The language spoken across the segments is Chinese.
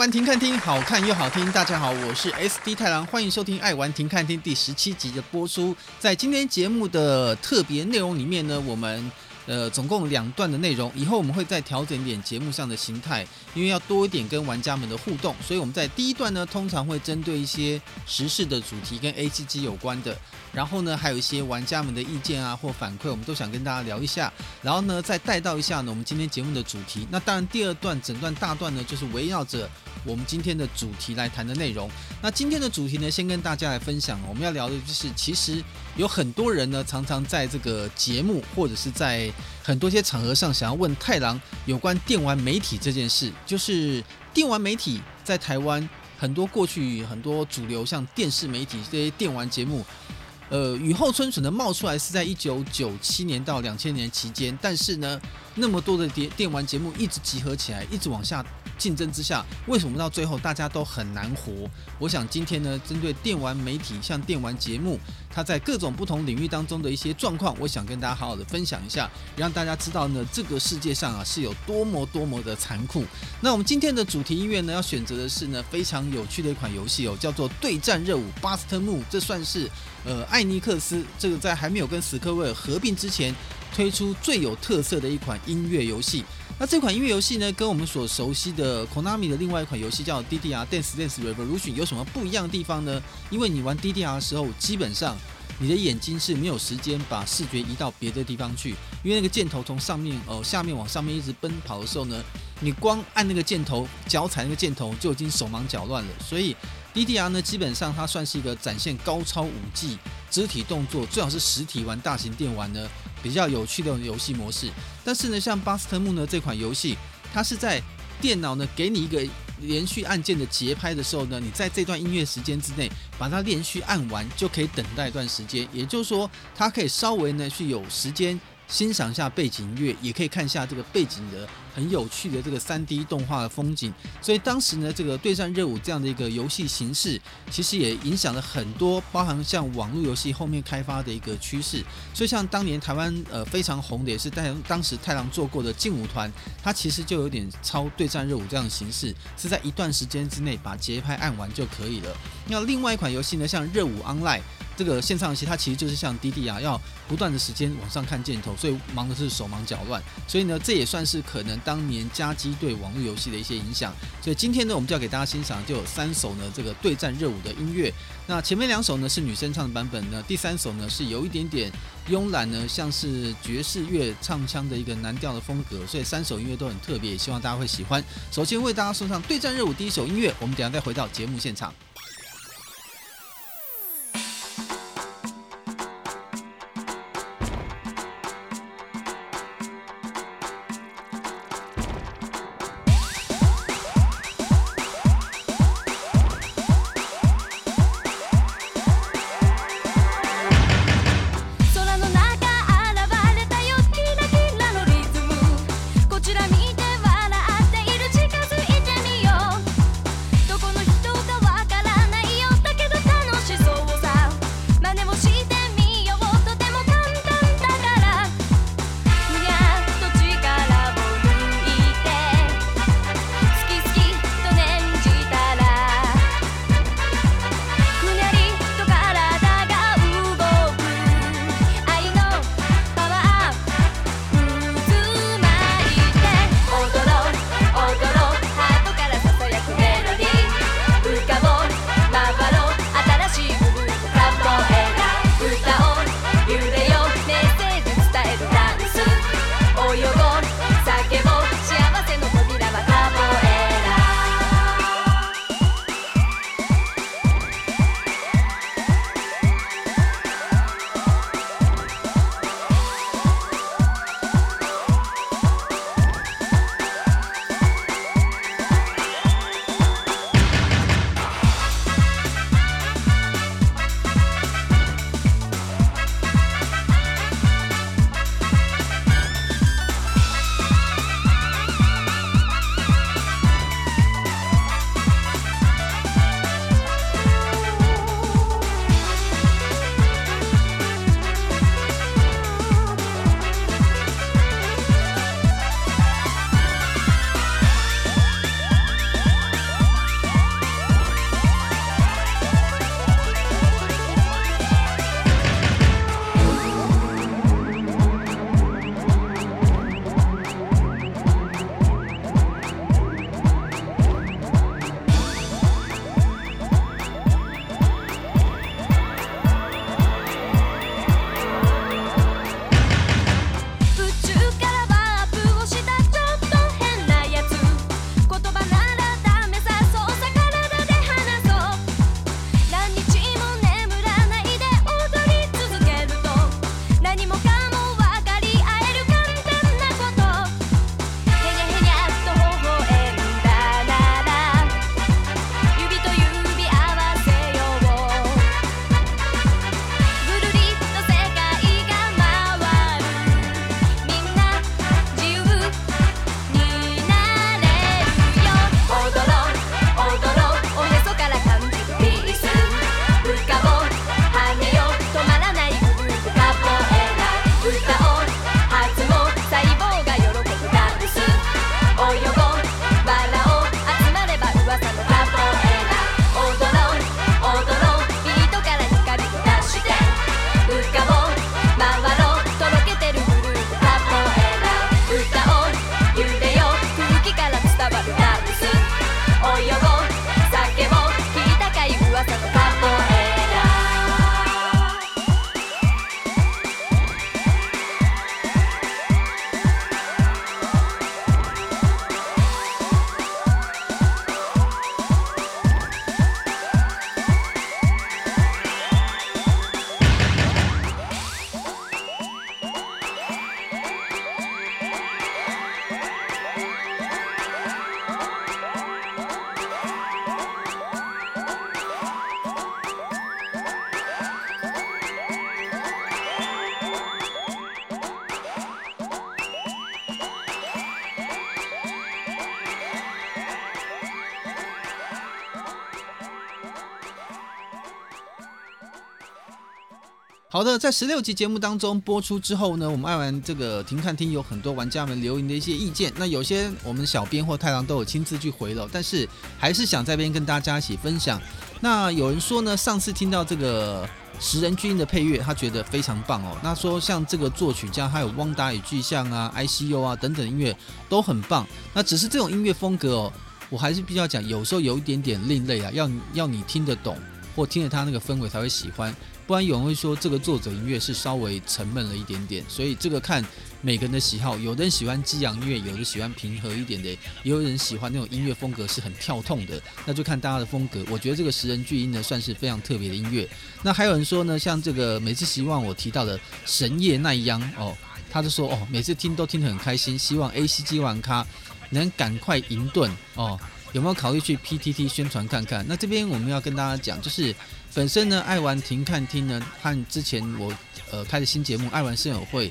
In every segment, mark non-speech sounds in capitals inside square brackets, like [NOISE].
玩停看听，好看又好听。大家好，我是 SD 太郎，欢迎收听《爱玩停看听》第十七集的播出。在今天节目的特别内容里面呢，我们。呃，总共两段的内容，以后我们会再调整点节目上的形态，因为要多一点跟玩家们的互动，所以我们在第一段呢，通常会针对一些时事的主题跟 ACG 有关的，然后呢，还有一些玩家们的意见啊或反馈，我们都想跟大家聊一下，然后呢，再带到一下呢我们今天节目的主题。那当然，第二段整段大段呢，就是围绕着我们今天的主题来谈的内容。那今天的主题呢，先跟大家来分享，我们要聊的就是，其实有很多人呢，常常在这个节目或者是在很多些场合上，想要问太郎有关电玩媒体这件事，就是电玩媒体在台湾很多过去很多主流像电视媒体这些电玩节目，呃，雨后春笋的冒出来是在一九九七年到两千年期间，但是呢，那么多的电电玩节目一直集合起来，一直往下。竞争之下，为什么到最后大家都很难活？我想今天呢，针对电玩媒体，像电玩节目，它在各种不同领域当中的一些状况，我想跟大家好好的分享一下，让大家知道呢，这个世界上啊是有多么多么的残酷。那我们今天的主题音乐呢，要选择的是呢非常有趣的一款游戏哦，叫做《对战热舞》（Bust Move）。这算是呃艾尼克斯这个在还没有跟史克威尔合并之前推出最有特色的一款音乐游戏。那这款音乐游戏呢，跟我们所熟悉的 Konami 的另外一款游戏叫 DDR Dance Dance Revolution 有什么不一样的地方呢？因为你玩 DDR 的时候，基本上你的眼睛是没有时间把视觉移到别的地方去，因为那个箭头从上面呃下面往上面一直奔跑的时候呢，你光按那个箭头，脚踩那个箭头就已经手忙脚乱了。所以 DDR 呢，基本上它算是一个展现高超武技、肢体动作，最好是实体玩大型电玩呢。比较有趣的游戏模式，但是呢，像巴斯特木呢这款游戏，它是在电脑呢给你一个连续按键的节拍的时候呢，你在这段音乐时间之内把它连续按完，就可以等待一段时间。也就是说，它可以稍微呢去有时间欣赏一下背景音乐，也可以看一下这个背景的。很有趣的这个 3D 动画的风景，所以当时呢，这个对战热舞这样的一个游戏形式，其实也影响了很多，包含像网络游戏后面开发的一个趋势。所以像当年台湾呃非常红的，也是在当时太郎做过的劲舞团，它其实就有点超对战热舞这样的形式，是在一段时间之内把节拍按完就可以了。那另外一款游戏呢，像热舞 Online 这个线上游戏，它其实就是像滴滴啊要不断的时间往上看箭头，所以忙的是手忙脚乱。所以呢，这也算是可能。当年家机对网络游戏的一些影响，所以今天呢，我们就要给大家欣赏就有三首呢这个对战热舞的音乐。那前面两首呢是女生唱的版本呢，第三首呢是有一点点慵懒呢，像是爵士乐唱腔的一个蓝调的风格，所以三首音乐都很特别，希望大家会喜欢。首先为大家送上对战热舞第一首音乐，我们等下再回到节目现场。好的，在十六集节目当中播出之后呢，我们爱玩这个停看听有很多玩家们留言的一些意见，那有些我们小编或太郎都有亲自去回了，但是还是想在这边跟大家一起分享。那有人说呢，上次听到这个食人巨音的配乐，他觉得非常棒哦。那说像这个作曲家还有汪达与巨像啊、ICU 啊等等音乐都很棒，那只是这种音乐风格哦，我还是必须要讲，有时候有一点点另类啊，要要你听得懂或听着他那个氛围才会喜欢。不然有人会说这个作者音乐是稍微沉闷了一点点，所以这个看每个人的喜好，有的人喜欢激昂音乐，有的喜欢平和一点的，也有人喜欢那种音乐风格是很跳痛的，那就看大家的风格。我觉得这个食人巨音呢算是非常特别的音乐。那还有人说呢，像这个每次希望我提到的神夜奈央哦，他就说哦，每次听都听得很开心，希望 ACG 玩咖能赶快赢盾哦，有没有考虑去 PTT 宣传看看？那这边我们要跟大家讲，就是。本身呢，爱玩停看听呢，和之前我呃开的新节目《爱玩声友会》，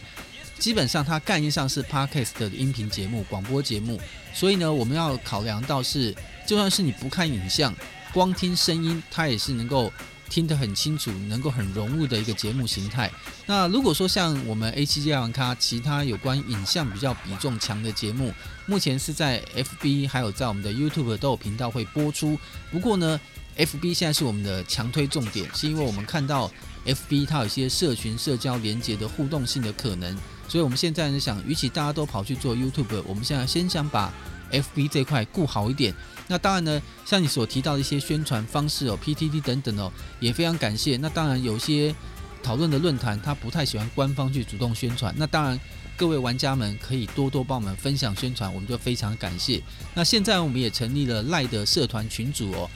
基本上它概念上是 Podcast 的音频节目、广播节目，所以呢，我们要考量到是，就算是你不看影像，光听声音，它也是能够听得很清楚，能够很融入的一个节目形态。那如果说像我们 A7G 爱玩咖其他有关影像比较比重强的节目，目前是在 FB 还有在我们的 YouTube 都有频道会播出，不过呢。FB 现在是我们的强推重点，是因为我们看到 FB 它有一些社群社交连接的互动性的可能，所以我们现在呢想，与其大家都跑去做 YouTube，我们现在先想把 FB 这块顾好一点。那当然呢，像你所提到的一些宣传方式哦，PTT 等等哦，也非常感谢。那当然有些讨论的论坛，他不太喜欢官方去主动宣传。那当然各位玩家们可以多多帮我们分享宣传，我们就非常感谢。那现在我们也成立了赖的社团群组哦。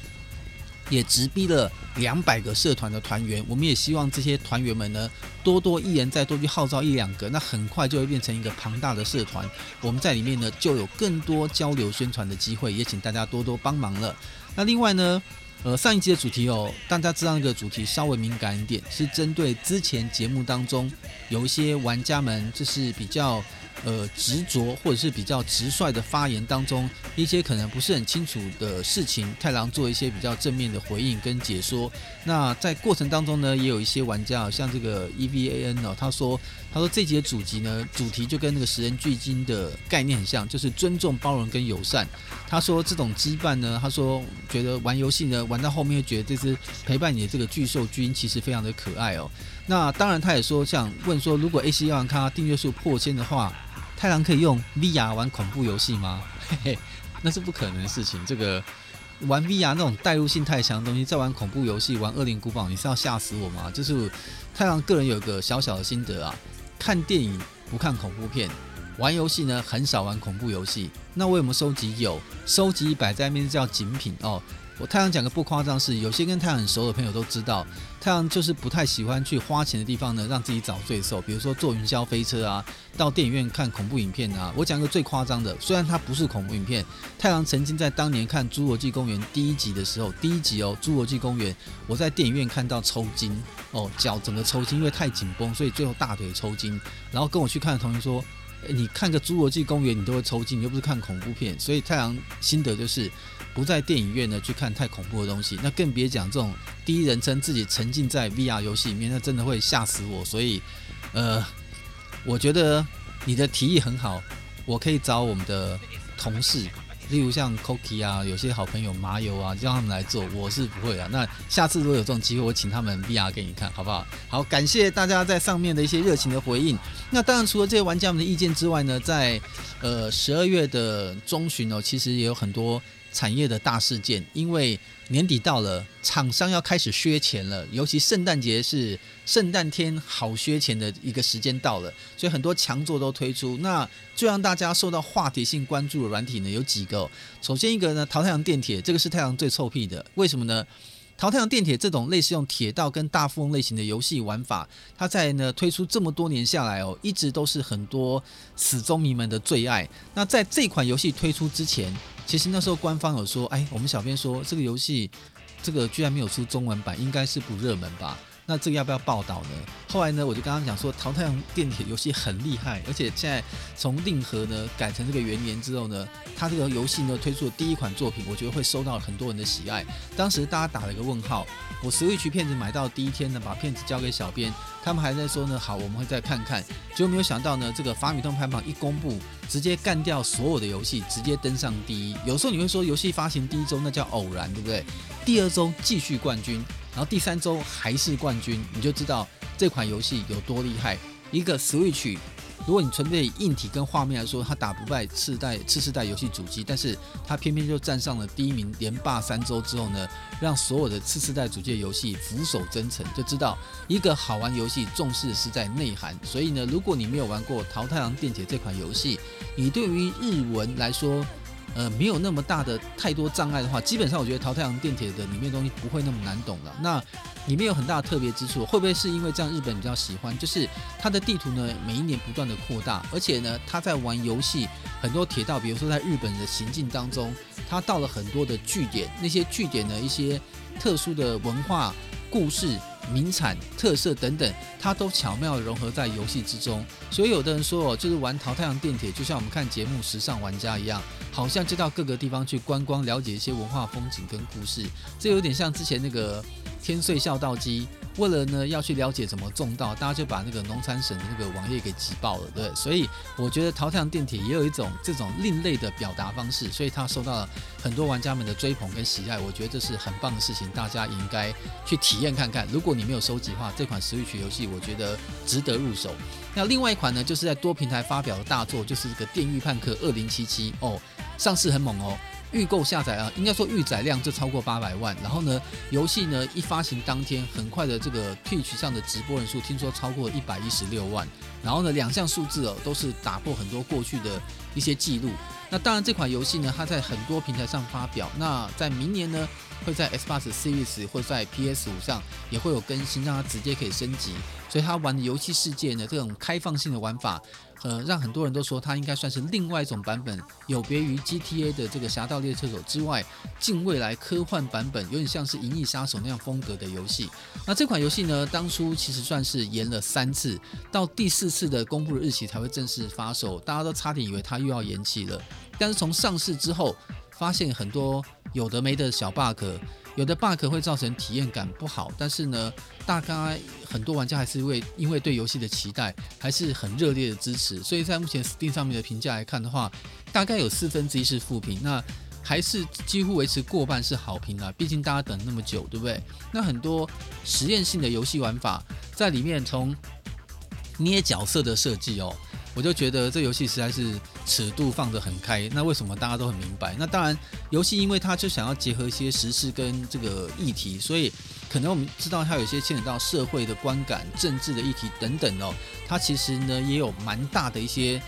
也直逼了两百个社团的团员，我们也希望这些团员们呢，多多一人再多去号召一两个，那很快就会变成一个庞大的社团。我们在里面呢，就有更多交流宣传的机会，也请大家多多帮忙了。那另外呢，呃，上一集的主题哦，大家知道那个主题稍微敏感一点，是针对之前节目当中有一些玩家们，就是比较。呃，执着或者是比较直率的发言当中，一些可能不是很清楚的事情，太郎做一些比较正面的回应跟解说。那在过程当中呢，也有一些玩家，像这个 EVAN 哦，他说，他说这集的主题呢，主题就跟那个食人巨鲸的概念很像，就是尊重、包容跟友善。他说这种羁绊呢，他说觉得玩游戏呢，玩到后面会觉得这只陪伴你的这个巨兽巨音其实非常的可爱哦。那当然，他也说，像问说，如果 AC 要玩咖订阅数破千的话。太郎可以用 VR 玩恐怖游戏吗？嘿 [LAUGHS] 嘿，那是不可能的事情。这个玩 VR 那种代入性太强的东西，在玩恐怖游戏、玩恶灵古堡，你是要吓死我吗？就是太郎个人有个小小的心得啊，看电影不看恐怖片，玩游戏呢很少玩恐怖游戏。那我有没有收集？有，收集摆在那边叫景品哦。我太阳讲个不夸张是，有些跟太阳很熟的朋友都知道，太阳就是不太喜欢去花钱的地方呢，让自己找罪受。比如说坐云霄飞车啊，到电影院看恐怖影片啊。我讲个最夸张的，虽然它不是恐怖影片，太阳曾经在当年看《侏罗纪公园》第一集的时候，第一集哦，《侏罗纪公园》，我在电影院看到抽筋哦，脚整个抽筋，因为太紧绷，所以最后大腿抽筋。然后跟我去看的同学说，你看个《侏罗纪公园》，你都会抽筋，你又不是看恐怖片。所以太阳心得就是。不在电影院呢去看太恐怖的东西，那更别讲这种第一人称自己沉浸在 VR 游戏里面，那真的会吓死我。所以，呃，我觉得你的提议很好，我可以找我们的同事，例如像 Cookie 啊，有些好朋友麻油啊，叫他们来做。我是不会的。那下次如果有这种机会，我请他们 VR 给你看，好不好？好，感谢大家在上面的一些热情的回应。那当然，除了这些玩家们的意见之外呢，在呃十二月的中旬哦，其实也有很多。产业的大事件，因为年底到了，厂商要开始削钱了，尤其圣诞节是圣诞天好削钱的一个时间到了，所以很多强作都推出。那最让大家受到话题性关注的软体呢，有几个。首先一个呢，淘太阳电铁，这个是太阳最臭屁的，为什么呢？桃太郎电铁这种类似用铁道跟大富翁类型的游戏玩法，它在呢推出这么多年下来哦，一直都是很多死忠迷们的最爱。那在这款游戏推出之前，其实那时候官方有说，哎，我们小编说这个游戏这个居然没有出中文版，应该是不热门吧？那这个要不要报道呢？后来呢，我就刚刚讲说，淘太阳电铁游戏很厉害，而且现在从令和呢改成这个元年之后呢，它这个游戏呢推出的第一款作品，我觉得会受到很多人的喜爱。当时大家打了一个问号，我 Switch 片子买到第一天呢，把片子交给小编，他们还在说呢，好，我们会再看看。结果没有想到呢，这个法米通排行榜一公布，直接干掉所有的游戏，直接登上第一。有时候你会说，游戏发行第一周那叫偶然，对不对？第二周继续冠军。然后第三周还是冠军，你就知道这款游戏有多厉害。一个 Switch，如果你纯粹硬体跟画面来说，它打不败次代次世代游戏主机，但是它偏偏就站上了第一名，连霸三周之后呢，让所有的次世代主机的游戏俯首称臣，就知道一个好玩游戏重视是在内涵。所以呢，如果你没有玩过《桃太郎电解》这款游戏，你对于日文来说，呃，没有那么大的太多障碍的话，基本上我觉得《淘太阳电铁》的里面东西不会那么难懂了。那里面有很大的特别之处，会不会是因为这样日本比较喜欢？就是它的地图呢，每一年不断的扩大，而且呢，他在玩游戏很多铁道，比如说在日本的行进当中，他到了很多的据点，那些据点的一些特殊的文化故事。名产、特色等等，它都巧妙融合在游戏之中。所以有的人说哦，就是玩《淘太阳电铁》，就像我们看节目《时尚玩家》一样，好像就到各个地方去观光，了解一些文化风景跟故事。这有点像之前那个。天穗孝道机为了呢要去了解怎么种稻，大家就把那个农产省的那个网页给挤爆了，对。所以我觉得桃太郎电铁也有一种这种另类的表达方式，所以它受到了很多玩家们的追捧跟喜爱。我觉得这是很棒的事情，大家应该去体验看看。如果你没有收集的话，这款 Switch 游戏我觉得值得入手。那另外一款呢，就是在多平台发表的大作，就是这个《电狱判客二零七七》哦，上市很猛哦。预购下载啊，应该说预载量就超过八百万。然后呢，游戏呢一发行当天，很快的这个 Twitch 上的直播人数听说超过一百一十六万。然后呢，两项数字哦都是打破很多过去的一些记录。那当然，这款游戏呢，它在很多平台上发表。那在明年呢，会在 Xbox Series 或在 PS 五上也会有更新，让它直接可以升级。所以它玩的游戏世界呢，这种开放性的玩法。呃，让很多人都说它应该算是另外一种版本，有别于 GTA 的这个《侠盗猎车手》之外，近未来科幻版本，有点像是《银翼杀手》那样风格的游戏。那这款游戏呢，当初其实算是延了三次，到第四次的公布的日期才会正式发售，大家都差点以为它又要延期了。但是从上市之后，发现很多有的没的小 bug。有的 bug 会造成体验感不好，但是呢，大概很多玩家还是会因为对游戏的期待，还是很热烈的支持。所以在目前 Steam 上面的评价来看的话，大概有四分之一是负评，那还是几乎维持过半是好评啊。毕竟大家等那么久，对不对？那很多实验性的游戏玩法在里面，从捏角色的设计哦。我就觉得这游戏实在是尺度放得很开，那为什么大家都很明白？那当然，游戏因为它就想要结合一些时事跟这个议题，所以可能我们知道它有一些牵扯到社会的观感、政治的议题等等哦。它其实呢也有蛮大的一些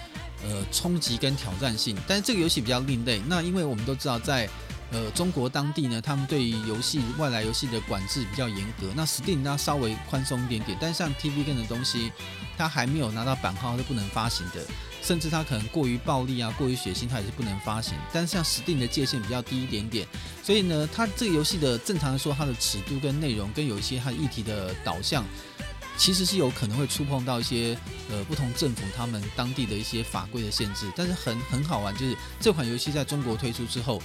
呃冲击跟挑战性，但是这个游戏比较另类。那因为我们都知道在。呃，中国当地呢，他们对于游戏外来游戏的管制比较严格。那 Steam 它稍微宽松一点点，但像 TVG 的东西，它还没有拿到版号是不能发行的，甚至它可能过于暴力啊、过于血腥，它也是不能发行。但像 Steam 的界限比较低一点点，所以呢，它这个游戏的正常来说，它的尺度跟内容跟有一些它议题的导向，其实是有可能会触碰到一些呃不同政府他们当地的一些法规的限制。但是很很好玩，就是这款游戏在中国推出之后。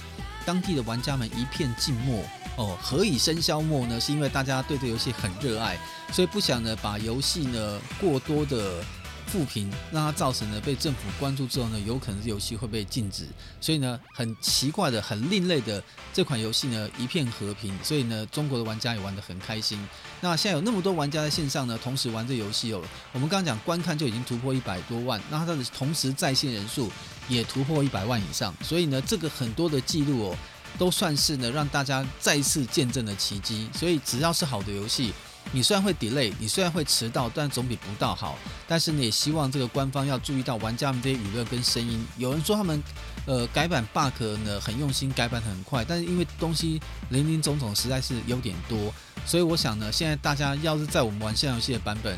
当地的玩家们一片静默哦，何以笙箫默呢？是因为大家对这游戏很热爱，所以不想呢把游戏呢过多的。负评让它造成呢被政府关注之后呢，有可能是游戏会被禁止。所以呢，很奇怪的、很另类的这款游戏呢，一片和平。所以呢，中国的玩家也玩得很开心。那现在有那么多玩家在线上呢，同时玩这游戏哦。我们刚刚讲观看就已经突破一百多万，那它的同时在线人数也突破一百万以上。所以呢，这个很多的记录哦，都算是呢让大家再次见证了奇迹。所以只要是好的游戏。你虽然会 delay，你虽然会迟到，但总比不到好。但是呢也希望这个官方要注意到玩家们这些舆论跟声音。有人说他们，呃，改版 bug 呢很用心，改版很快，但是因为东西林林总总实在是有点多，所以我想呢，现在大家要是在我们玩线上游戏的版本，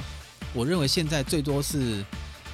我认为现在最多是，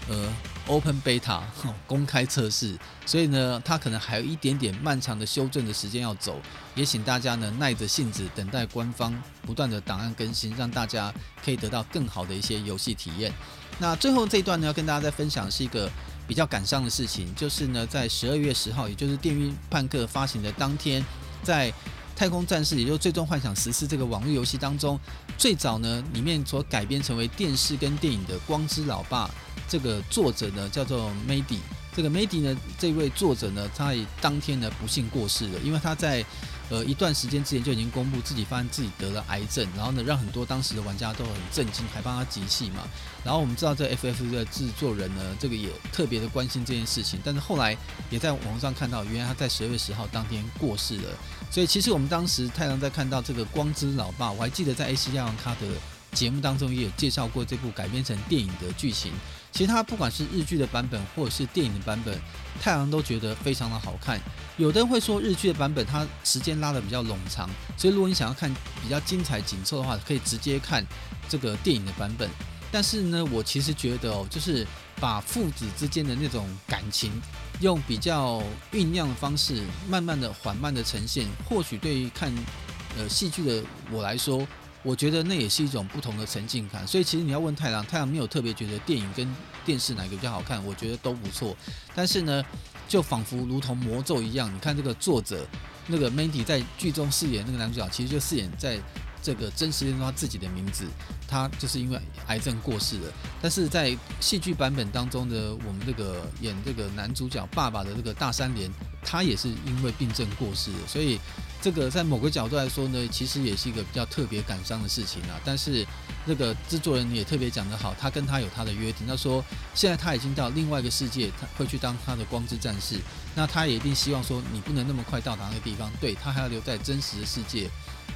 呃。Open beta 公开测试，所以呢，它可能还有一点点漫长的修正的时间要走，也请大家呢耐着性子等待官方不断的档案更新，让大家可以得到更好的一些游戏体验。那最后这一段呢，要跟大家再分享是一个比较感伤的事情，就是呢，在十二月十号，也就是《电驭叛客》发行的当天，在太空战士，也就是《最终幻想十四》这个网络游戏当中，最早呢里面所改编成为电视跟电影的《光之老爸》，这个作者呢叫做 Mady。这个 Mady 呢，这位作者呢，他当天呢不幸过世了，因为他在。呃，一段时间之前就已经公布自己发现自己得了癌症，然后呢，让很多当时的玩家都很震惊，还帮他集气嘛。然后我们知道这 FF 的制作人呢，这个也特别的关心这件事情，但是后来也在网上看到，原来他在十二月十号当天过世了。所以其实我们当时太郎在看到这个《光之老爸》，我还记得在 AC 亚王他的节目当中也有介绍过这部改编成电影的剧情。其他不管是日剧的版本或者是电影的版本，太阳都觉得非常的好看。有的人会说日剧的版本它时间拉得比较冗长，所以如果你想要看比较精彩紧凑的话，可以直接看这个电影的版本。但是呢，我其实觉得哦，就是把父子之间的那种感情，用比较酝酿的方式，慢慢的、缓慢的呈现，或许对于看呃戏剧的我来说。我觉得那也是一种不同的沉浸感，所以其实你要问太郎，太郎没有特别觉得电影跟电视哪个比较好看，我觉得都不错。但是呢，就仿佛如同魔咒一样，你看这个作者那个 Mandy 在剧中饰演那个男主角，其实就饰演在这个真实中他自己的名字，他就是因为癌症过世了。但是在戏剧版本当中的我们这个演这个男主角爸爸的这个大三连，他也是因为病症过世的，所以。这个在某个角度来说呢，其实也是一个比较特别感伤的事情啊。但是那个制作人也特别讲得好，他跟他有他的约定。他说现在他已经到另外一个世界，他会去当他的光之战士。那他也一定希望说你不能那么快到达那个地方，对，他还要留在真实的世界，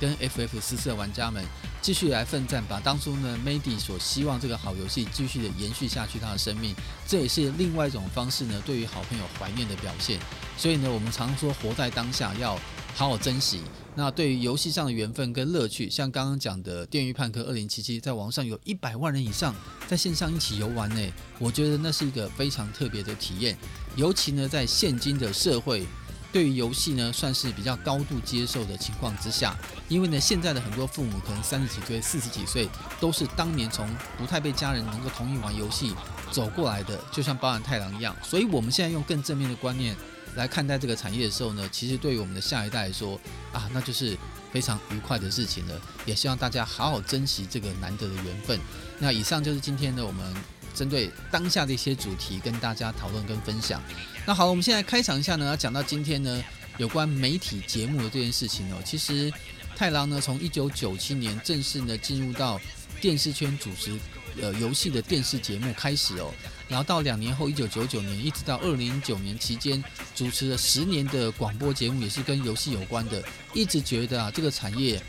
跟 FF 十四的玩家们继续来奋战，把当初呢 Mady 所希望这个好游戏继续的延续下去，他的生命，这也是另外一种方式呢，对于好朋友怀念的表现。所以呢，我们常说活在当下要。好好珍惜。那对于游戏上的缘分跟乐趣，像刚刚讲的《电驭叛客2077》，在网上有一百万人以上在线上一起游玩呢。我觉得那是一个非常特别的体验。尤其呢，在现今的社会，对于游戏呢，算是比较高度接受的情况之下，因为呢，现在的很多父母可能三十几岁、四十几岁，都是当年从不太被家人能够同意玩游戏走过来的，就像包含太郎一样。所以，我们现在用更正面的观念。来看待这个产业的时候呢，其实对于我们的下一代来说啊，那就是非常愉快的事情了。也希望大家好好珍惜这个难得的缘分。那以上就是今天呢，我们针对当下的一些主题跟大家讨论跟分享。那好，我们现在开场一下呢，要讲到今天呢有关媒体节目的这件事情哦。其实太郎呢，从一九九七年正式呢进入到电视圈主持呃游戏的电视节目开始哦。然后到两年后，一九九九年，一直到二零零九年期间，主持了十年的广播节目，也是跟游戏有关的。一直觉得啊，这个产业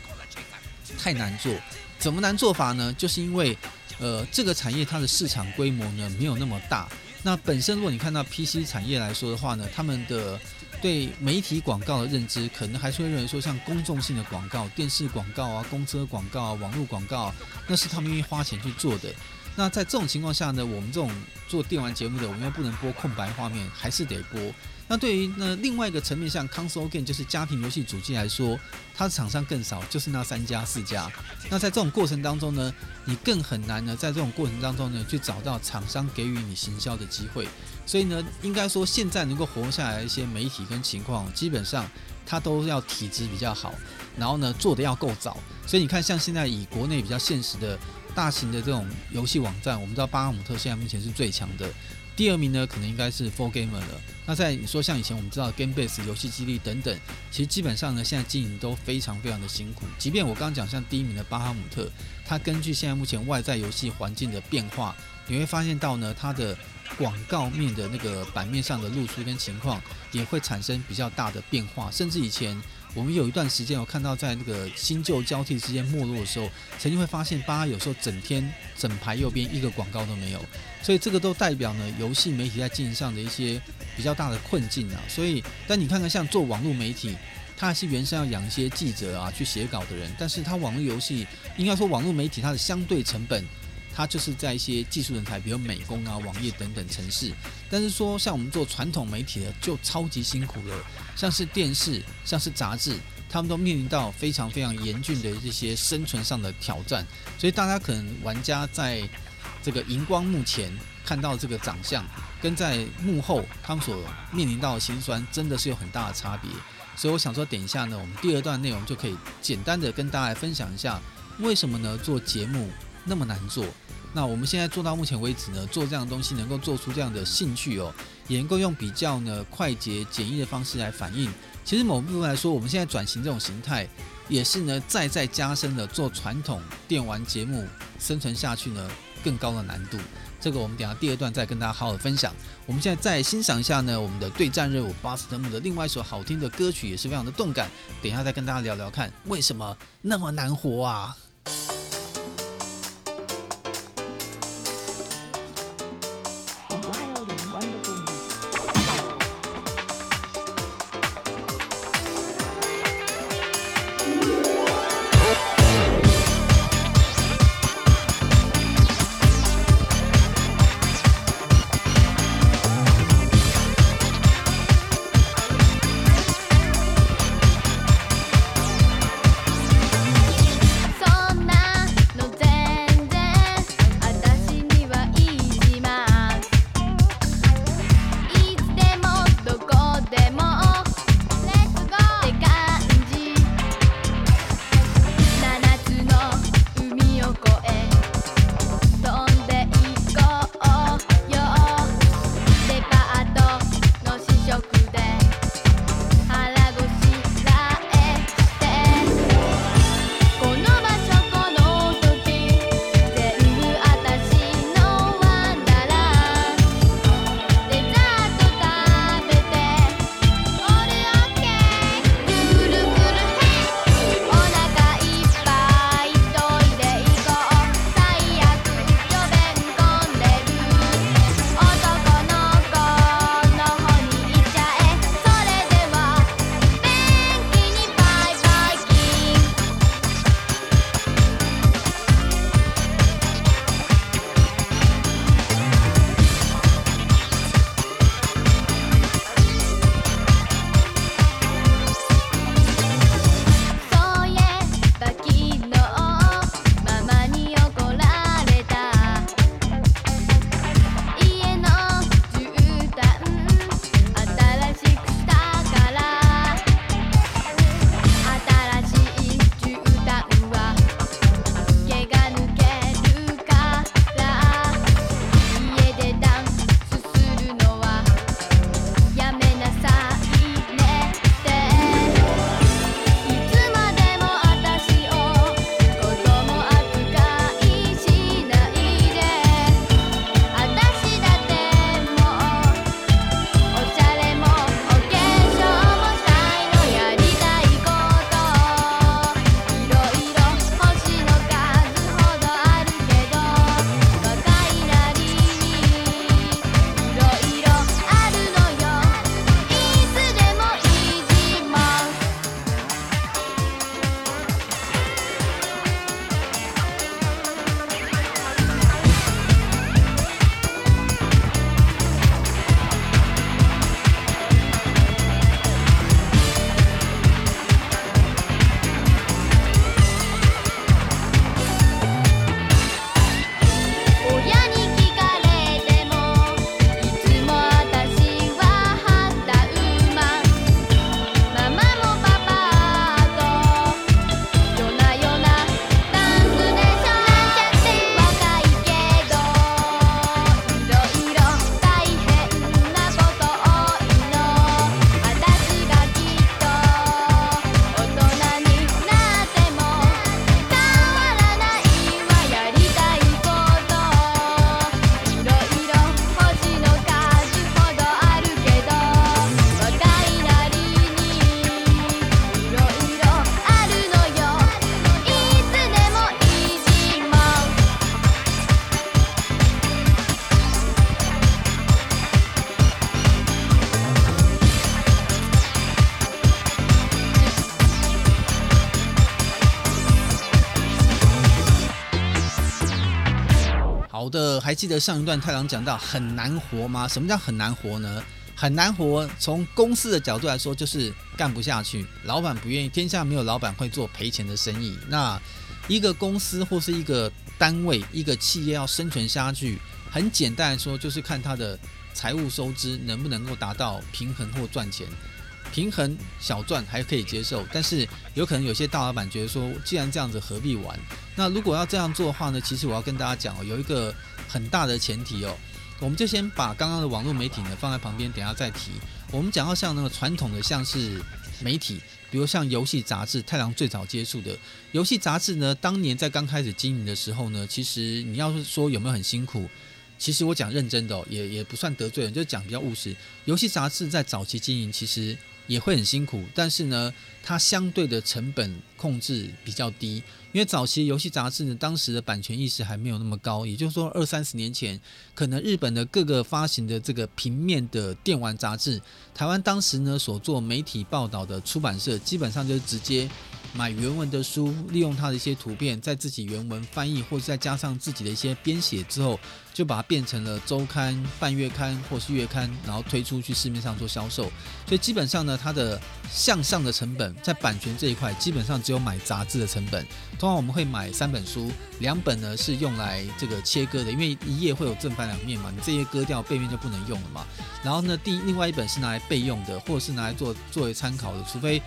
太难做。怎么难做法呢？就是因为，呃，这个产业它的市场规模呢没有那么大。那本身如果你看到 PC 产业来说的话呢，他们的对媒体广告的认知，可能还是会认为说，像公众性的广告、电视广告啊、公车广告啊、网络广告啊，那是他们愿意花钱去做的。那在这种情况下呢，我们这种做电玩节目的，我们又不能播空白画面，还是得播。那对于呢另外一个层面，像 console game 就是家庭游戏主机来说，它的厂商更少，就是那三家四家。那在这种过程当中呢，你更很难呢，在这种过程当中呢，去找到厂商给予你行销的机会。所以呢，应该说现在能够活下来的一些媒体跟情况，基本上它都要体质比较好，然后呢做得要够早。所以你看，像现在以国内比较现实的。大型的这种游戏网站，我们知道巴哈姆特现在目前是最强的，第二名呢可能应该是 Four Gamer 了。那在你说像以前我们知道 GameBase 游戏基地等等，其实基本上呢现在经营都非常非常的辛苦。即便我刚刚讲像第一名的巴哈姆特，它根据现在目前外在游戏环境的变化，你会发现到呢它的广告面的那个版面上的露出跟情况也会产生比较大的变化，甚至以前。我们有一段时间，我看到在那个新旧交替之间没落的时候，曾经会发现，巴哈有时候整天整排右边一个广告都没有，所以这个都代表呢，游戏媒体在经营上的一些比较大的困境啊。所以，但你看看像做网络媒体，它还是原生要养一些记者啊，去写稿的人，但是它网络游戏，应该说网络媒体它的相对成本，它就是在一些技术人才，比如美工啊、网页等等城市。但是说像我们做传统媒体的，就超级辛苦了，像是电视、像是杂志，他们都面临到非常非常严峻的这些生存上的挑战。所以大家可能玩家在这个荧光幕前看到这个长相，跟在幕后他们所面临到的辛酸，真的是有很大的差别。所以我想说，等一下呢，我们第二段内容就可以简单的跟大家来分享一下，为什么呢？做节目那么难做？那我们现在做到目前为止呢，做这样的东西能够做出这样的兴趣哦，也能够用比较呢快捷简易的方式来反映。其实某部分来说，我们现在转型这种形态，也是呢再再加深了做传统电玩节目生存下去呢更高的难度。这个我们等下第二段再跟大家好好分享。我们现在再欣赏一下呢，我们的对战任务巴斯特姆的另外一首好听的歌曲，也是非常的动感。等一下再跟大家聊聊看，为什么那么难活啊？记得上一段太郎讲到很难活吗？什么叫很难活呢？很难活，从公司的角度来说，就是干不下去，老板不愿意，天下没有老板会做赔钱的生意。那一个公司或是一个单位、一个企业要生存下去，很简单来说，就是看它的财务收支能不能够达到平衡或赚钱。平衡小赚还可以接受，但是有可能有些大老板觉得说，既然这样子何必玩？那如果要这样做的话呢？其实我要跟大家讲哦，有一个很大的前提哦，我们就先把刚刚的网络媒体呢放在旁边，等下再提。我们讲到像那个传统的像是媒体，比如像游戏杂志，太郎最早接触的游戏杂志呢，当年在刚开始经营的时候呢，其实你要是说有没有很辛苦？其实我讲认真的哦，也也不算得罪人，就讲比较务实。游戏杂志在早期经营，其实。也会很辛苦，但是呢，它相对的成本控制比较低，因为早期游戏杂志呢，当时的版权意识还没有那么高，也就是说二三十年前，可能日本的各个发行的这个平面的电玩杂志，台湾当时呢所做媒体报道的出版社，基本上就是直接买原文的书，利用它的一些图片，在自己原文翻译，或者再加上自己的一些编写之后。就把它变成了周刊、半月刊或是月刊，然后推出去市面上做销售。所以基本上呢，它的向上的成本在版权这一块，基本上只有买杂志的成本。通常我们会买三本书，两本呢是用来这个切割的，因为一页会有正反两面嘛，你这页割掉，背面就不能用了嘛。然后呢，第另外一本是拿来备用的，或者是拿来做作为参考的，除非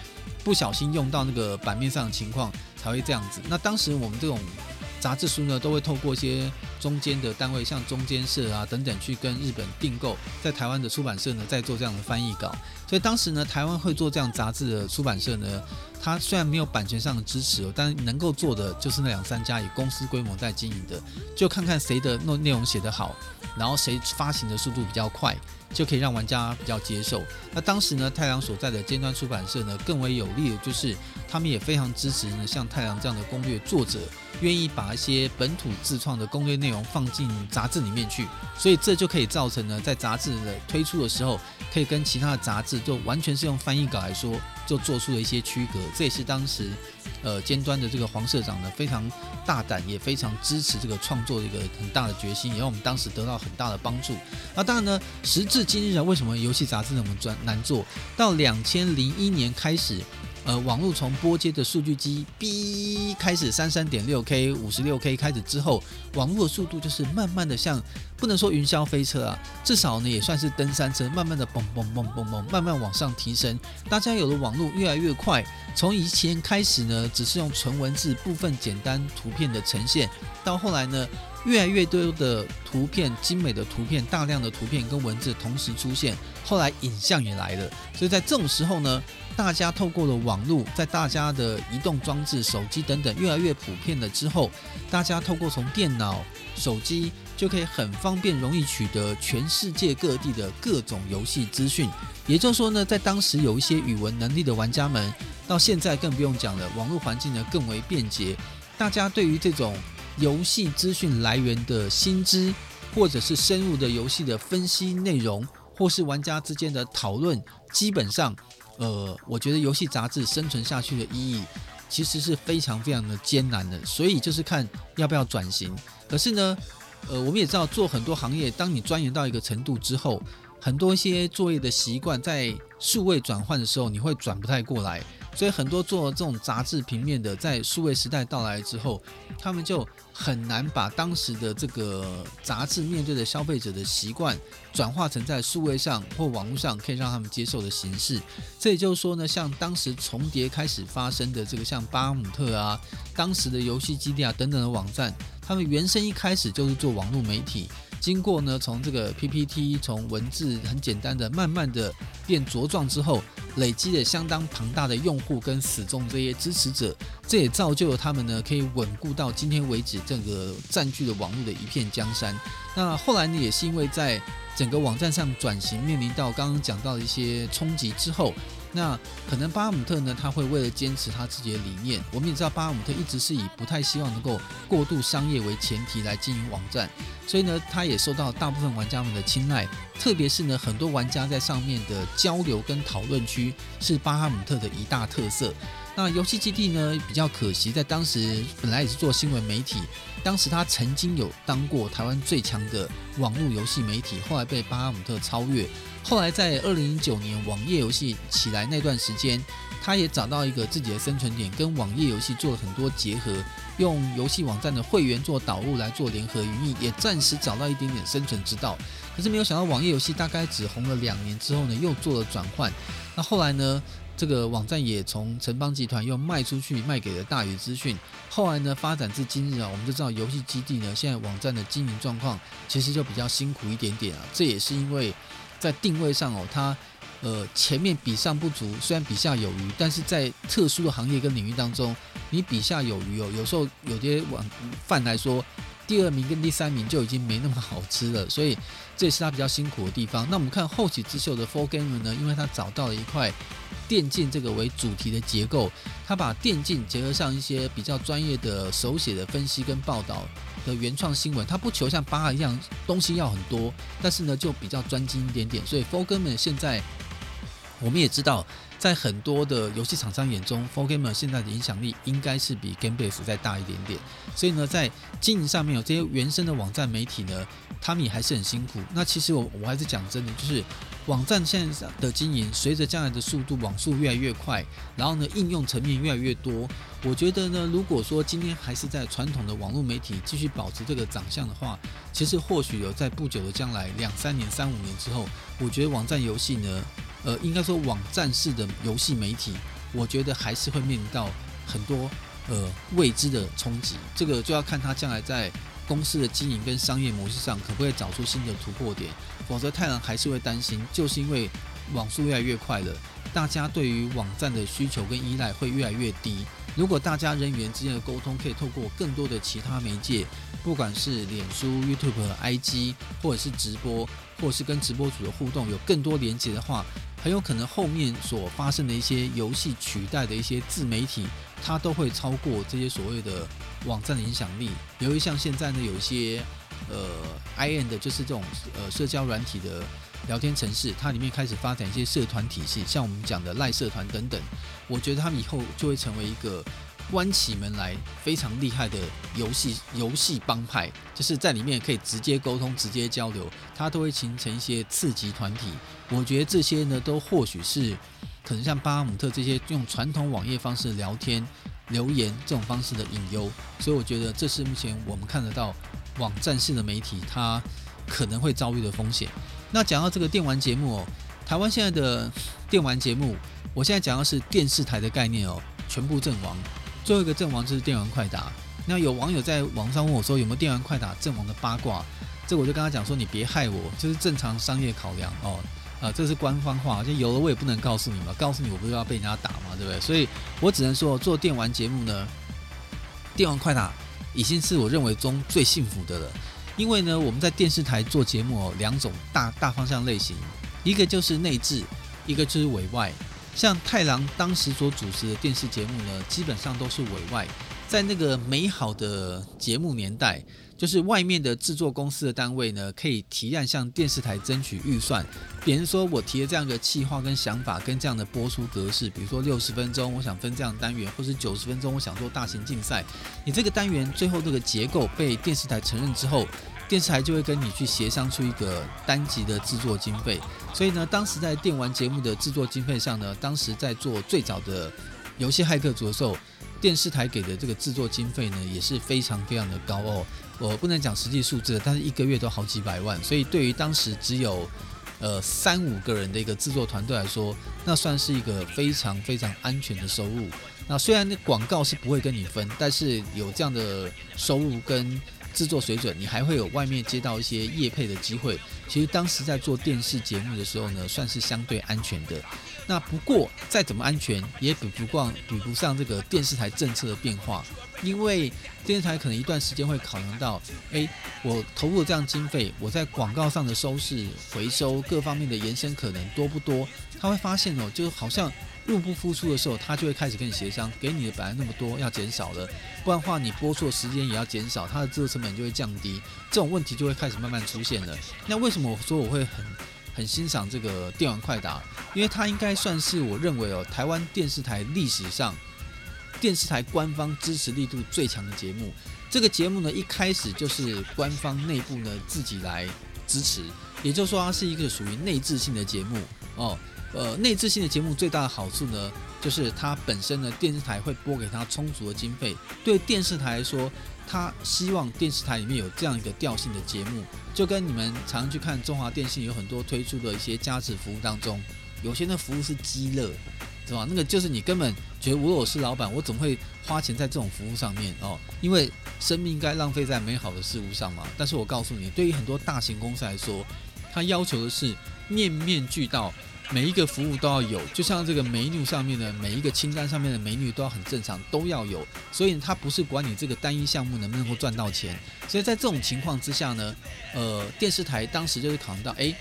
不小心用到那个版面上的情况才会这样子。那当时我们这种。杂志书呢，都会透过一些中间的单位，像中间社啊等等，去跟日本订购，在台湾的出版社呢，在做这样的翻译稿。所以当时呢，台湾会做这样杂志的出版社呢，它虽然没有版权上的支持，但能够做的就是那两三家以公司规模在经营的，就看看谁的内内容写得好，然后谁发行的速度比较快。就可以让玩家比较接受。那当时呢，太郎所在的尖端出版社呢，更为有利的就是，他们也非常支持呢，像太郎这样的攻略作者，愿意把一些本土自创的攻略内容放进杂志里面去。所以这就可以造成呢，在杂志的推出的时候，可以跟其他的杂志就完全是用翻译稿来说，就做出了一些区隔。这也是当时。呃，尖端的这个黄社长呢，非常大胆，也非常支持这个创作的一个很大的决心，也让我们当时得到很大的帮助。那当然呢，时至今日啊，为什么游戏杂志那么专难做？到两千零一年开始。呃，网络从拨接的数据机 B 开始三三点六 K、五十六 K 开始之后，网络的速度就是慢慢的像，不能说云霄飞车啊，至少呢也算是登山车，慢慢的嘣嘣嘣嘣嘣，慢慢往上提升。大家有了网络越来越快，从以前开始呢，只是用纯文字部分简单图片的呈现，到后来呢，越来越多的图片，精美的图片，大量的图片跟文字同时出现，后来影像也来了，所以在这种时候呢。大家透过了网络，在大家的移动装置、手机等等越来越普遍了之后，大家透过从电脑、手机就可以很方便、容易取得全世界各地的各种游戏资讯。也就是说呢，在当时有一些语文能力的玩家们，到现在更不用讲了，网络环境呢更为便捷。大家对于这种游戏资讯来源的新知，或者是深入的游戏的分析内容，或是玩家之间的讨论，基本上。呃，我觉得游戏杂志生存下去的意义其实是非常非常的艰难的，所以就是看要不要转型。可是呢，呃，我们也知道做很多行业，当你钻研到一个程度之后，很多一些作业的习惯在数位转换的时候，你会转不太过来。所以很多做这种杂志平面的，在数位时代到来之后，他们就很难把当时的这个杂志面对的消费者的习惯转化成在数位上或网络上可以让他们接受的形式。这也就是说呢，像当时重叠开始发生的这个，像巴姆特啊，当时的游戏基地啊等等的网站，他们原生一开始就是做网络媒体。经过呢，从这个 PPT，从文字很简单的，慢慢的变茁壮之后，累积了相当庞大的用户跟死忠这些支持者，这也造就了他们呢，可以稳固到今天为止，这个占据了网络的一片江山。那后来呢，也是因为在整个网站上转型，面临到刚刚讲到的一些冲击之后。那可能巴哈姆特呢，他会为了坚持他自己的理念。我们也知道，巴哈姆特一直是以不太希望能够过度商业为前提来经营网站，所以呢，他也受到大部分玩家们的青睐。特别是呢，很多玩家在上面的交流跟讨论区是巴哈姆特的一大特色。那游戏基地呢比较可惜，在当时本来也是做新闻媒体，当时他曾经有当过台湾最强的网络游戏媒体，后来被巴哈姆特超越。后来在二零零九年网页游戏起来那段时间，他也找到一个自己的生存点，跟网页游戏做了很多结合，用游戏网站的会员做导入来做联合营运，也暂时找到一点点生存之道。可是没有想到网页游戏大概只红了两年之后呢，又做了转换。那后来呢？这个网站也从城邦集团又卖出去，卖给了大宇资讯。后来呢，发展至今日啊，我们就知道游戏基地呢，现在网站的经营状况其实就比较辛苦一点点啊。这也是因为在定位上哦，它呃前面比上不足，虽然比下有余，但是在特殊的行业跟领域当中，你比下有余哦，有时候有些网贩来说。第二名跟第三名就已经没那么好吃了，所以这也是他比较辛苦的地方。那我们看后起之秀的 4Gamer 呢，因为他找到了一块电竞这个为主题的结构，他把电竞结合上一些比较专业的手写的分析跟报道的原创新闻，他不求像巴哈一样东西要很多，但是呢就比较专精一点点。所以 4Gamer 现在我们也知道。在很多的游戏厂商眼中，4Gamer 现在的影响力应该是比 GameBase 再大一点点。所以呢，在经营上面有这些原生的网站媒体呢，他们也还是很辛苦。那其实我我还是讲真的，就是网站现在的经营，随着将来的速度网速越来越快，然后呢应用层面越来越多，我觉得呢，如果说今天还是在传统的网络媒体继续保持这个长相的话，其实或许有在不久的将来两三年、三五年之后，我觉得网站游戏呢。呃，应该说网站式的游戏媒体，我觉得还是会面临到很多呃未知的冲击。这个就要看他将来在公司的经营跟商业模式上，可不可以找出新的突破点。否则，太郎还是会担心，就是因为网速越来越快了，大家对于网站的需求跟依赖会越来越低。如果大家人与人之间的沟通可以透过更多的其他媒介，不管是脸书、YouTube、IG，或者是直播，或是跟直播主的互动有更多连接的话，很有可能后面所发生的一些游戏取代的一些自媒体，它都会超过这些所谓的网站的影响力。由于像现在呢，有一些呃 i n 的就是这种呃社交软体的聊天城市，它里面开始发展一些社团体系，像我们讲的赖社团等等。我觉得他们以后就会成为一个关起门来非常厉害的游戏游戏帮派，就是在里面可以直接沟通、直接交流，它都会形成一些次级团体。我觉得这些呢，都或许是可能像巴哈姆特这些用传统网页方式聊天、留言这种方式的隐忧，所以我觉得这是目前我们看得到网站式的媒体它可能会遭遇的风险。那讲到这个电玩节目哦，台湾现在的电玩节目，我现在讲的是电视台的概念哦，全部阵亡，最后一个阵亡就是电玩快打。那有网友在网上问我说，有没有电玩快打阵亡的八卦？这我就跟他讲说，你别害我，就是正常商业考量哦。啊，这是官方话，就有了我也不能告诉你嘛，告诉你我不是要被人家打嘛，对不对？所以我只能说，做电玩节目呢，电玩快打已经是我认为中最幸福的了。因为呢，我们在电视台做节目哦，两种大大方向类型，一个就是内置，一个就是委外。像太郎当时所主持的电视节目呢，基本上都是委外。在那个美好的节目年代，就是外面的制作公司的单位呢，可以提案向电视台争取预算。比如说，我提了这样一个企划跟想法，跟这样的播出格式，比如说六十分钟，我想分这样的单元，或是九十分钟，我想做大型竞赛。你这个单元最后这个结构被电视台承认之后，电视台就会跟你去协商出一个单集的制作经费。所以呢，当时在电玩节目的制作经费上呢，当时在做最早的游戏骇客族的时候。电视台给的这个制作经费呢，也是非常非常的高哦。我不能讲实际数字，但是一个月都好几百万。所以对于当时只有呃三五个人的一个制作团队来说，那算是一个非常非常安全的收入。那虽然那广告是不会跟你分，但是有这样的收入跟制作水准，你还会有外面接到一些业配的机会。其实当时在做电视节目的时候呢，算是相对安全的。那不过再怎么安全，也比不过比不上这个电视台政策的变化，因为电视台可能一段时间会考量到，诶，我投入这样经费，我在广告上的收视、回收各方面的延伸可能多不多？他会发现哦，就好像入不敷出的时候，他就会开始跟你协商，给你的本来那么多要减少了，不然的话你播出的时间也要减少，它的制作成本就会降低，这种问题就会开始慢慢出现了。那为什么我说我会很？很欣赏这个电玩快打，因为它应该算是我认为哦，台湾电视台历史上电视台官方支持力度最强的节目。这个节目呢，一开始就是官方内部呢自己来支持，也就是说，它是一个属于内置性的节目哦。呃，内置性的节目最大的好处呢，就是它本身呢，电视台会拨给它充足的经费。对电视台来说，它希望电视台里面有这样一个调性的节目，就跟你们常去看中华电信有很多推出的一些加值服务当中，有些的服务是鸡肋，是吧？那个就是你根本觉得，如果我是老板，我怎么会花钱在这种服务上面哦？因为生命应该浪费在美好的事物上嘛。但是我告诉你，对于很多大型公司来说，它要求的是面面俱到。每一个服务都要有，就像这个 menu 上面的每一个清单上面的 menu 都要很正常，都要有。所以它不是管你这个单一项目能不能够赚到钱。所以在这种情况之下呢，呃，电视台当时就会考虑到，诶，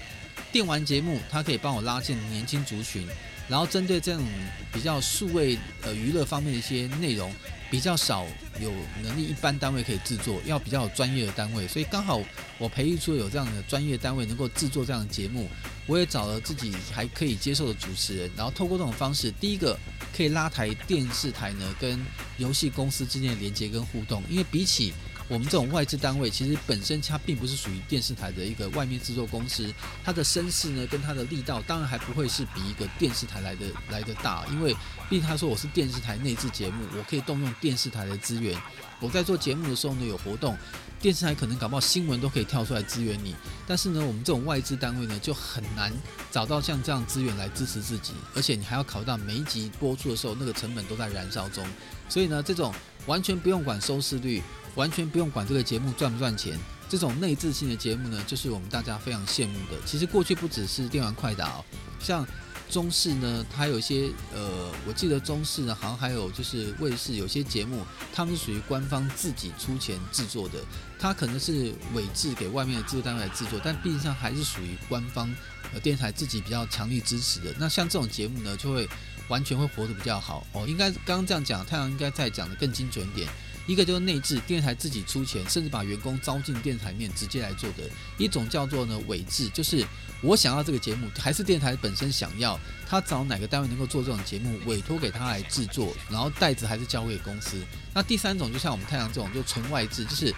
电玩节目它可以帮我拉近年轻族群，然后针对这种比较数位呃娱乐方面的一些内容。比较少有能力，一般单位可以制作，要比较有专业的单位，所以刚好我培育出有这样的专业单位能够制作这样的节目，我也找了自己还可以接受的主持人，然后透过这种方式，第一个可以拉抬电视台呢跟游戏公司之间的连接跟互动，因为比起我们这种外资单位，其实本身它并不是属于电视台的一个外面制作公司，它的声势呢跟它的力道，当然还不会是比一个电视台来的来的大，因为毕竟他说我是电视台内制节目，我可以动用电视台的资源，我在做节目的时候呢有活动，电视台可能搞不好新闻都可以跳出来支援你，但是呢我们这种外资单位呢就很难找到像这样资源来支持自己，而且你还要考虑到每一集播出的时候那个成本都在燃烧中，所以呢这种完全不用管收视率。完全不用管这个节目赚不赚钱，这种内置性的节目呢，就是我们大家非常羡慕的。其实过去不只是电玩快打哦，像中视呢，它有些呃，我记得中视呢，好像还有就是卫视有些节目，他们是属于官方自己出钱制作的，它可能是委制给外面的制作单位来制作，但毕竟上还是属于官方呃电台自己比较强力支持的。那像这种节目呢，就会完全会活得比较好哦。应该刚刚这样讲，太阳应该再讲得更精准一点。一个就是内置，电视台自己出钱，甚至把员工招进电视台面直接来做的；一种叫做呢委制，就是我想要这个节目，还是电台本身想要，他找哪个单位能够做这种节目，委托给他来制作，然后袋子还是交给公司。那第三种就像我们太阳这种，就纯外制，就是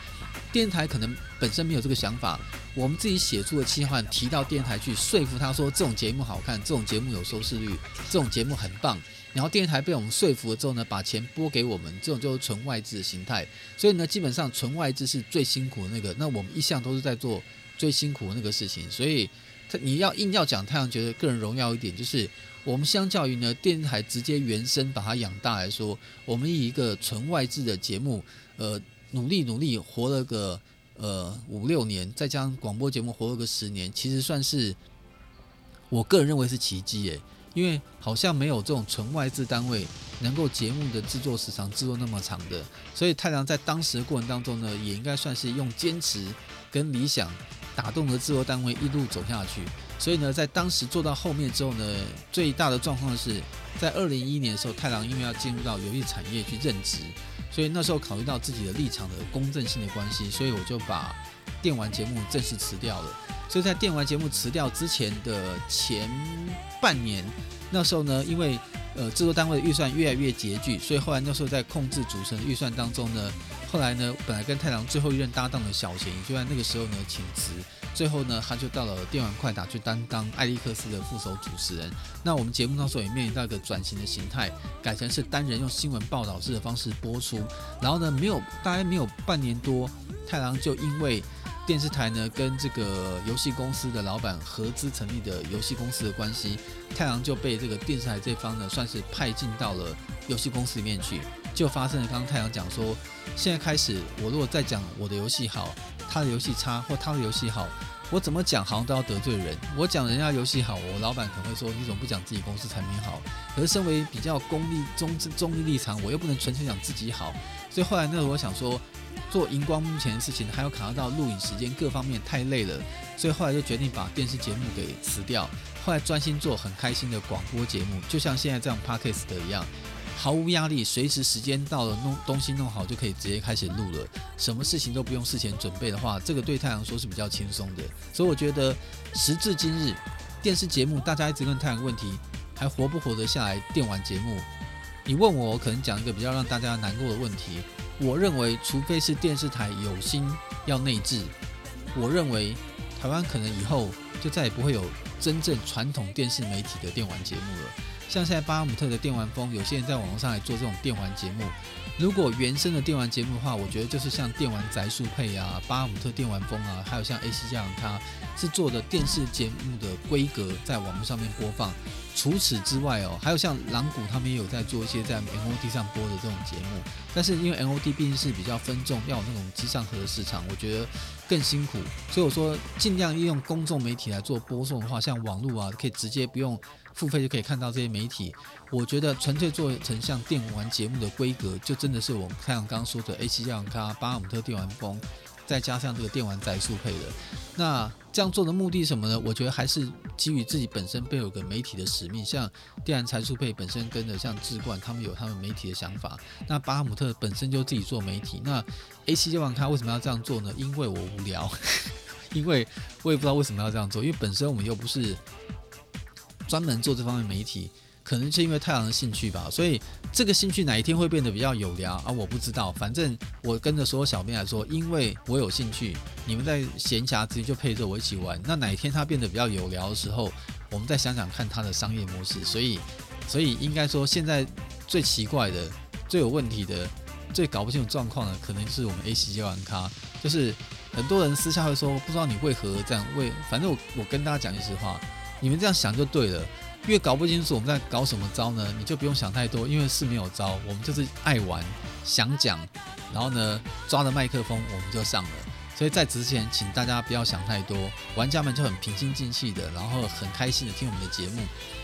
电台可能本身没有这个想法，我们自己写出的企划提到电台去说服他说这种节目好看，这种节目有收视率，这种节目很棒。然后电视台被我们说服了之后呢，把钱拨给我们，这种就是纯外资的形态。所以呢，基本上纯外资是最辛苦的那个。那我们一向都是在做最辛苦的那个事情。所以，你要硬要讲太阳觉得个人荣耀一点，就是我们相较于呢电视台直接原生把它养大来说，我们以一个纯外资的节目，呃，努力努力活了个呃五六年，再加上广播节目活了个十年，其实算是我个人认为是奇迹诶。因为好像没有这种纯外资单位能够节目的制作时长制作那么长的，所以太郎在当时的过程当中呢，也应该算是用坚持跟理想打动了制作单位一路走下去。所以呢，在当时做到后面之后呢，最大的状况是在二零一一年的时候，太郎因为要进入到游戏产业去任职，所以那时候考虑到自己的立场的公正性的关系，所以我就把电玩节目正式辞掉了。所以在电玩节目辞掉之前的前半年，那时候呢，因为呃制作单位的预算越来越拮据，所以后来那时候在控制主持人预算当中呢，后来呢，本来跟太郎最后一任搭档的小贤，就在那个时候呢请辞，最后呢他就到了电玩快打去担当艾利克斯的副手主持人。那我们节目那时候也面临到一个转型的形态，改成是单人用新闻报道式的方式播出，然后呢没有大概没有半年多，太郎就因为。电视台呢，跟这个游戏公司的老板合资成立的游戏公司的关系，太郎就被这个电视台这方呢，算是派进到了游戏公司里面去，就发生了刚刚太阳讲说，现在开始，我如果再讲我的游戏好，他的游戏差，或他的游戏好，我怎么讲好像都要得罪人。我讲人家游戏好，我老板可能会说，你怎么不讲自己公司产品好？可是身为比较功利中中立立场，我又不能纯粹讲自己好，所以后来呢，我想说。做荧光幕前的事情，还有考虑到录影时间各方面太累了，所以后来就决定把电视节目给辞掉，后来专心做很开心的广播节目，就像现在这样 Podcast 的一样，毫无压力，随时时间到了弄东西弄好就可以直接开始录了，什么事情都不用事前准备的话，这个对太阳说是比较轻松的，所以我觉得时至今日，电视节目大家一直问太阳问题，还活不活得下来电玩节目？你问我，我可能讲一个比较让大家难过的问题。我认为，除非是电视台有心要内置，我认为台湾可能以后就再也不会有真正传统电视媒体的电玩节目了。像现在巴姆特的电玩风，有些人在网络上来做这种电玩节目。如果原生的电玩节目的话，我觉得就是像电玩宅速配啊、巴姆特电玩风啊，还有像 AC 这样，它是做的电视节目的规格，在网络上面播放。除此之外哦，还有像狼谷他们也有在做一些在 MOD 上播的这种节目，但是因为 MOD 毕竟是比较分众，要有那种机上盒的市场，我觉得更辛苦。所以我说尽量利用公众媒体来做播送的话，像网络啊，可以直接不用付费就可以看到这些媒体。我觉得纯粹做成像电玩节目的规格，就真的是我们太阳刚刚说的 AC 加网咖、巴姆特电玩风。再加上这个电玩宅速配的，那这样做的目的是什么呢？我觉得还是基于自己本身背有个媒体的使命，像电玩宅速配本身跟着像智冠他们有他们媒体的想法，那巴姆特本身就自己做媒体，那 A 七电玩咖为什么要这样做呢？因为我无聊，[LAUGHS] 因为我也不知道为什么要这样做，因为本身我们又不是专门做这方面媒体。可能是因为太郎的兴趣吧，所以这个兴趣哪一天会变得比较有聊啊？我不知道。反正我跟着所有小编来说，因为我有兴趣，你们在闲暇之余就陪着我一起玩。那哪一天它变得比较有聊的时候，我们再想想看它的商业模式。所以，所以应该说现在最奇怪的、最有问题的、最搞不清楚状况的，可能是我们 AC 接玩咖。就是很多人私下会说，不知道你为何这样为，反正我我跟大家讲句实话，你们这样想就对了。越搞不清楚我们在搞什么招呢？你就不用想太多，因为是没有招，我们就是爱玩，想讲，然后呢抓着麦克风我们就上了。所以在之前，请大家不要想太多，玩家们就很平心静气的，然后很开心的听我们的节目。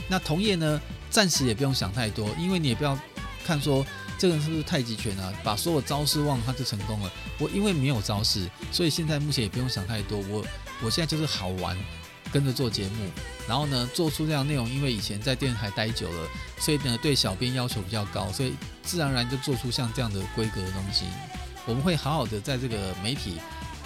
那同业呢，暂时也不用想太多，因为你也不要看说这个人是不是太极拳啊，把所有招式忘了他就成功了。我因为没有招式，所以现在目前也不用想太多。我我现在就是好玩。跟着做节目，然后呢，做出这样内容。因为以前在电视台待久了，所以呢，对小编要求比较高，所以自然而然就做出像这样的规格的东西。我们会好好的在这个媒体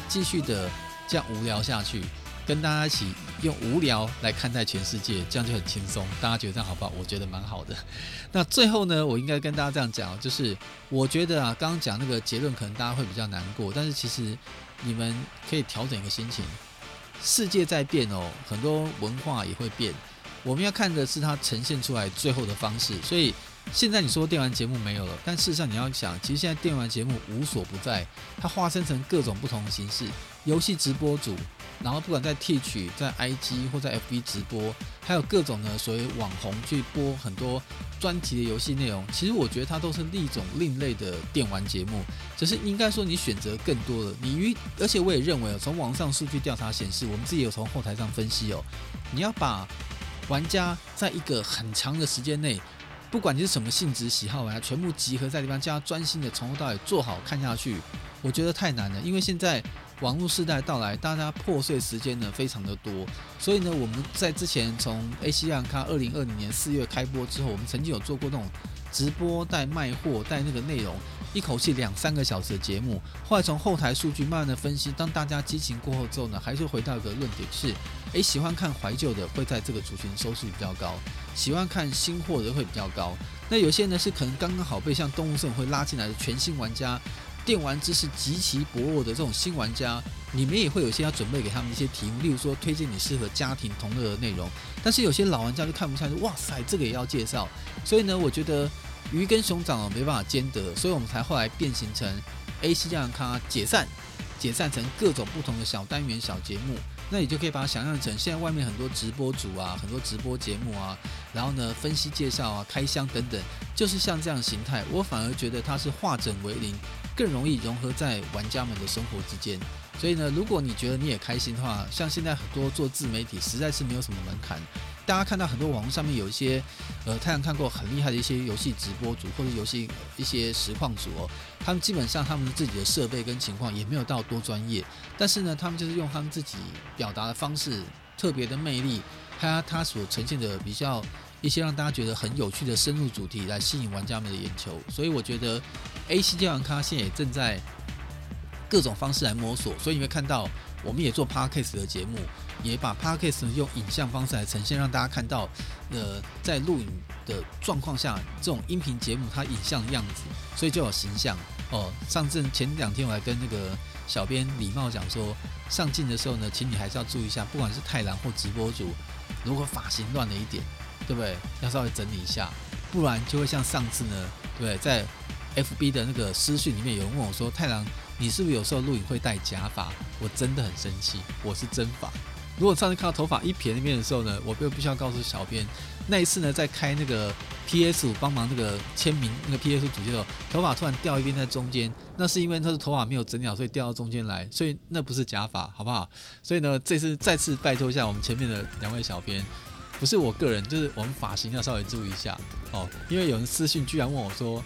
继续的这样无聊下去，跟大家一起用无聊来看待全世界，这样就很轻松。大家觉得这样好不好？我觉得蛮好的。[LAUGHS] 那最后呢，我应该跟大家这样讲，就是我觉得啊，刚刚讲那个结论可能大家会比较难过，但是其实你们可以调整一个心情。世界在变哦，很多文化也会变。我们要看的是它呈现出来最后的方式。所以现在你说电玩节目没有了，但事实上你要想，其实现在电玩节目无所不在，它化身成各种不同的形式，游戏直播组。然后不管在 T 区、在 IG 或在 FB 直播，还有各种的所谓网红去播很多专题的游戏内容，其实我觉得它都是另一种另类的电玩节目。只是应该说你选择更多了，你与而且我也认为哦，从网上数据调查显示，我们自己有从后台上分析哦，你要把玩家在一个很长的时间内，不管你是什么性质喜好啊，全部集合在地方，叫他专心的从头到尾做好看下去，我觉得太难了，因为现在。网络时代到来，大家破碎时间呢非常的多，所以呢，我们在之前从 AC 亚卡二零二零年四月开播之后，我们曾经有做过那种直播带卖货带那个内容，一口气两三个小时的节目。后来从后台数据慢慢的分析，当大家激情过后之后呢，还是回到一个论点，是，诶，喜欢看怀旧的会在这个族群收视比较高，喜欢看新货的会比较高。那有些呢是可能刚刚好被像动物森会拉进来的全新玩家。电玩知识极其薄弱的这种新玩家，你们也会有些要准备给他们一些题目，例如说推荐你适合家庭同乐的内容。但是有些老玩家就看不下去，哇塞，这个也要介绍。所以呢，我觉得鱼跟熊掌没办法兼得，所以我们才后来变形成 AC 这样咖解散，解散成各种不同的小单元、小节目。那你就可以把它想象成现在外面很多直播主啊，很多直播节目啊，然后呢分析介绍啊、开箱等等，就是像这样形态。我反而觉得它是化整为零。更容易融合在玩家们的生活之间，所以呢，如果你觉得你也开心的话，像现在很多做自媒体实在是没有什么门槛。大家看到很多网络上面有一些，呃，太阳看过很厉害的一些游戏直播主或者游戏一些实况主哦，他们基本上他们自己的设备跟情况也没有到多专业，但是呢，他们就是用他们自己表达的方式，特别的魅力，还有他所呈现的比较。一些让大家觉得很有趣的深入主题来吸引玩家们的眼球，所以我觉得 AC 电玩咖现在也正在各种方式来摸索，所以你会看到我们也做 Podcast 的节目，也把 Podcast 用影像方式来呈现，让大家看到，呃，在录影的状况下，这种音频节目它影像的样子，所以就有形象哦。上次前两天我还跟那个小编礼貌讲说，上镜的时候呢，请你还是要注意一下，不管是太郎或直播主，如果发型乱了一点，对不对？要稍微整理一下，不然就会像上次呢，对对？在 FB 的那个私讯里面有人问我说，太郎。你是不是有时候录影会戴假发？我真的很生气，我是真发。如果上次看到头发一撇那边的时候呢，我就必须要告诉小编，那一次呢，在开那个 PS 五帮忙那个签名那个 PS 主机的时候，头发突然掉一边在中间，那是因为他的头发没有整理好，所以掉到中间来，所以那不是假发，好不好？所以呢，这次再次拜托一下我们前面的两位小编，不是我个人，就是我们发型要稍微注意一下哦，因为有人私信居然问我说。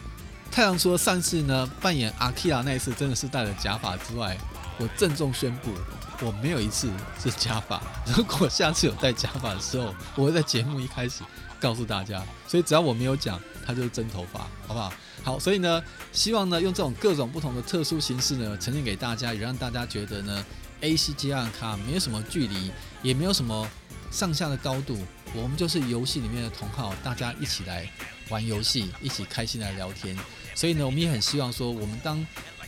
太阳除了上次呢扮演阿基拉那一次真的是戴了假发之外，我郑重宣布，我没有一次是假发。[LAUGHS] 如果下次有戴假发的时候，我会在节目一开始告诉大家。所以只要我没有讲，它就是真头发，好不好？好，所以呢，希望呢用这种各种不同的特殊形式呢呈现给大家，也让大家觉得呢，AC 吉安卡没有什么距离，也没有什么上下的高度，我们就是游戏里面的同好，大家一起来玩游戏，一起开心来聊天。所以呢，我们也很希望说，我们当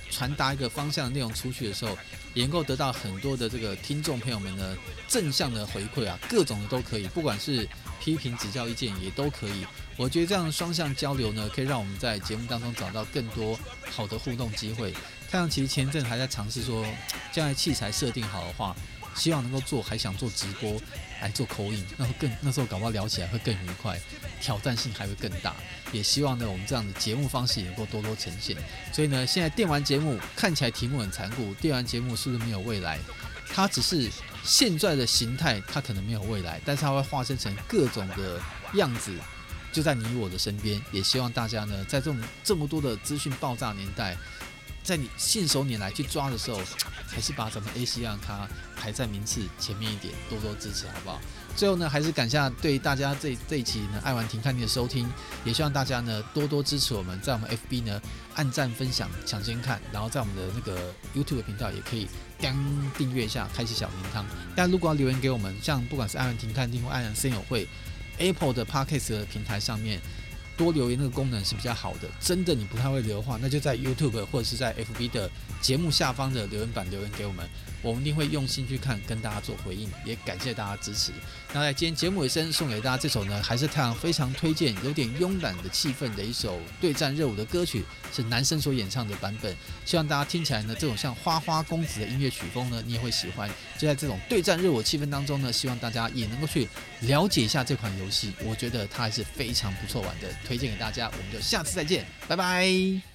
传达一个方向的内容出去的时候，也能够得到很多的这个听众朋友们的正向的回馈啊，各种的都可以，不管是批评指教意见也都可以。我觉得这样双向交流呢，可以让我们在节目当中找到更多好的互动机会。太阳其实前阵还在尝试说，将来器材设定好的话。希望能够做，还想做直播来做口音，那会更那时候搞不好聊起来会更愉快，挑战性还会更大。也希望呢，我们这样的节目方式也能够多多呈现。所以呢，现在电玩节目看起来题目很残酷，电玩节目是不是没有未来？它只是现在的形态，它可能没有未来，但是它会化身成各种的样子，就在你我的身边。也希望大家呢，在这种这么多的资讯爆炸年代。在你信手拈来去抓的时候，还是把咱们 AC 让它排在名次前面一点，多多支持，好不好？最后呢，还是感谢对大家这这一期呢爱玩停看听的收听，也希望大家呢多多支持我们，在我们 FB 呢按赞分享抢先看，然后在我们的那个 YouTube 频道也可以当订阅一下，开启小铃铛。但如果要留言给我们，像不管是爱玩停看听或爱玩声友会 Apple 的 Podcast 的平台上面。多留言那个功能是比较好的，真的你不太会留的话，那就在 YouTube 或者是在 FB 的节目下方的留言板留言给我们，我们一定会用心去看，跟大家做回应，也感谢大家支持。那在今天节目尾声送给大家这首呢，还是太阳非常推荐，有点慵懒的气氛的一首对战热舞的歌曲，是男生所演唱的版本，希望大家听起来呢，这种像花花公子的音乐曲风呢，你也会喜欢。就在这种对战热舞气氛当中呢，希望大家也能够去了解一下这款游戏，我觉得它还是非常不错玩的。推荐给大家，我们就下次再见，拜拜。